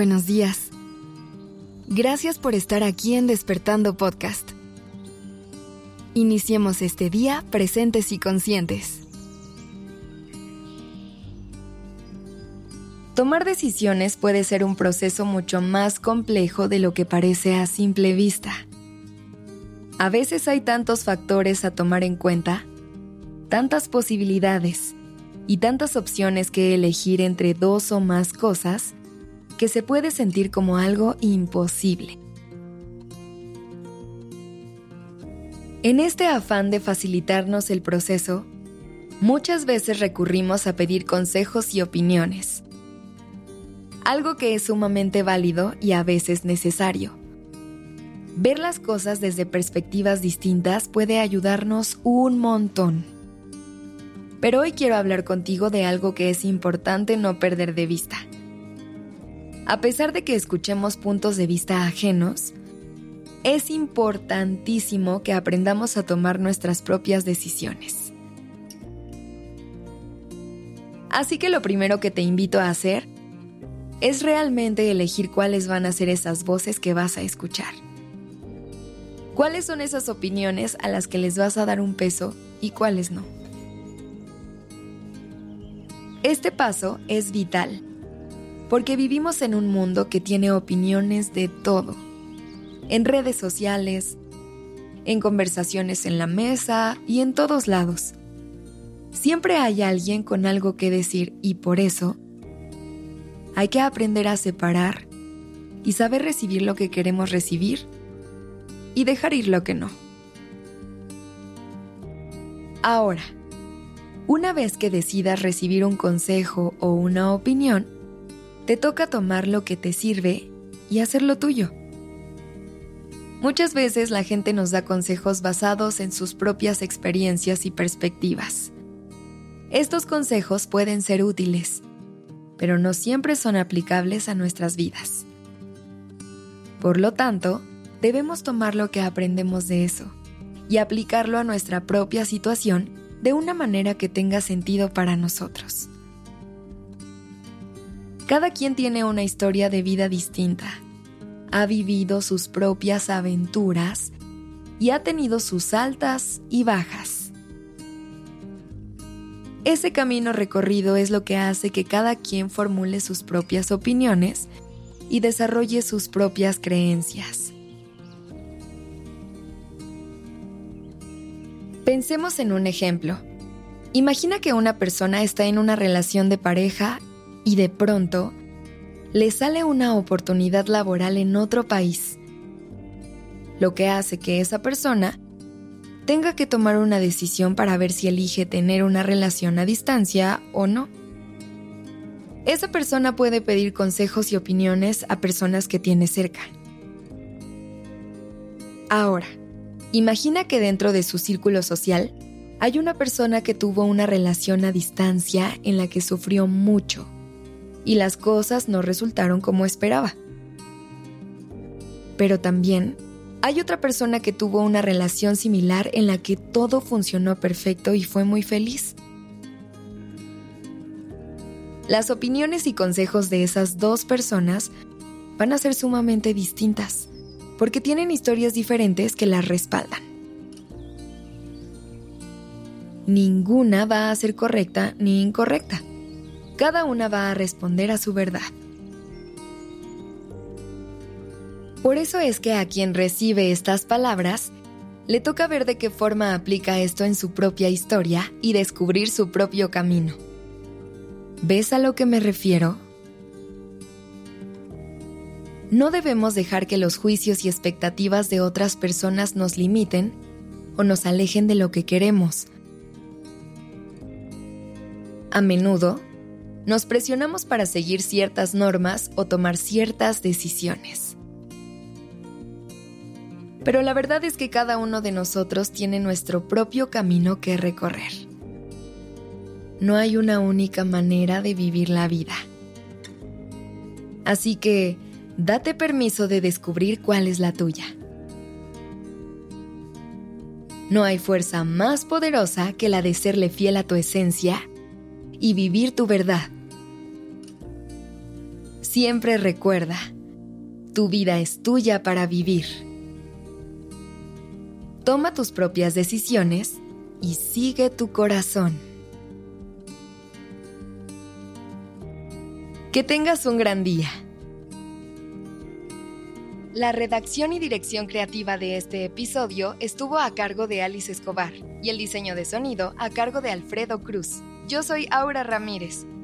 buenos días. Gracias por estar aquí en Despertando Podcast. Iniciemos este día presentes y conscientes. Tomar decisiones puede ser un proceso mucho más complejo de lo que parece a simple vista. A veces hay tantos factores a tomar en cuenta, tantas posibilidades y tantas opciones que elegir entre dos o más cosas que se puede sentir como algo imposible. En este afán de facilitarnos el proceso, muchas veces recurrimos a pedir consejos y opiniones, algo que es sumamente válido y a veces necesario. Ver las cosas desde perspectivas distintas puede ayudarnos un montón. Pero hoy quiero hablar contigo de algo que es importante no perder de vista a pesar de que escuchemos puntos de vista ajenos, es importantísimo que aprendamos a tomar nuestras propias decisiones. Así que lo primero que te invito a hacer es realmente elegir cuáles van a ser esas voces que vas a escuchar. ¿Cuáles son esas opiniones a las que les vas a dar un peso y cuáles no? Este paso es vital porque vivimos en un mundo que tiene opiniones de todo, en redes sociales, en conversaciones en la mesa y en todos lados. Siempre hay alguien con algo que decir y por eso hay que aprender a separar y saber recibir lo que queremos recibir y dejar ir lo que no. Ahora, una vez que decidas recibir un consejo o una opinión, te toca tomar lo que te sirve y hacerlo tuyo. Muchas veces la gente nos da consejos basados en sus propias experiencias y perspectivas. Estos consejos pueden ser útiles, pero no siempre son aplicables a nuestras vidas. Por lo tanto, debemos tomar lo que aprendemos de eso y aplicarlo a nuestra propia situación de una manera que tenga sentido para nosotros. Cada quien tiene una historia de vida distinta. Ha vivido sus propias aventuras y ha tenido sus altas y bajas. Ese camino recorrido es lo que hace que cada quien formule sus propias opiniones y desarrolle sus propias creencias. Pensemos en un ejemplo. Imagina que una persona está en una relación de pareja y de pronto le sale una oportunidad laboral en otro país, lo que hace que esa persona tenga que tomar una decisión para ver si elige tener una relación a distancia o no. Esa persona puede pedir consejos y opiniones a personas que tiene cerca. Ahora, imagina que dentro de su círculo social hay una persona que tuvo una relación a distancia en la que sufrió mucho y las cosas no resultaron como esperaba. Pero también hay otra persona que tuvo una relación similar en la que todo funcionó perfecto y fue muy feliz. Las opiniones y consejos de esas dos personas van a ser sumamente distintas, porque tienen historias diferentes que las respaldan. Ninguna va a ser correcta ni incorrecta cada una va a responder a su verdad. Por eso es que a quien recibe estas palabras, le toca ver de qué forma aplica esto en su propia historia y descubrir su propio camino. ¿Ves a lo que me refiero? No debemos dejar que los juicios y expectativas de otras personas nos limiten o nos alejen de lo que queremos. A menudo, nos presionamos para seguir ciertas normas o tomar ciertas decisiones. Pero la verdad es que cada uno de nosotros tiene nuestro propio camino que recorrer. No hay una única manera de vivir la vida. Así que, date permiso de descubrir cuál es la tuya. No hay fuerza más poderosa que la de serle fiel a tu esencia y vivir tu verdad Siempre recuerda, tu vida es tuya para vivir. Toma tus propias decisiones y sigue tu corazón. Que tengas un gran día. La redacción y dirección creativa de este episodio estuvo a cargo de Alice Escobar y el diseño de sonido a cargo de Alfredo Cruz. Yo soy Aura Ramírez.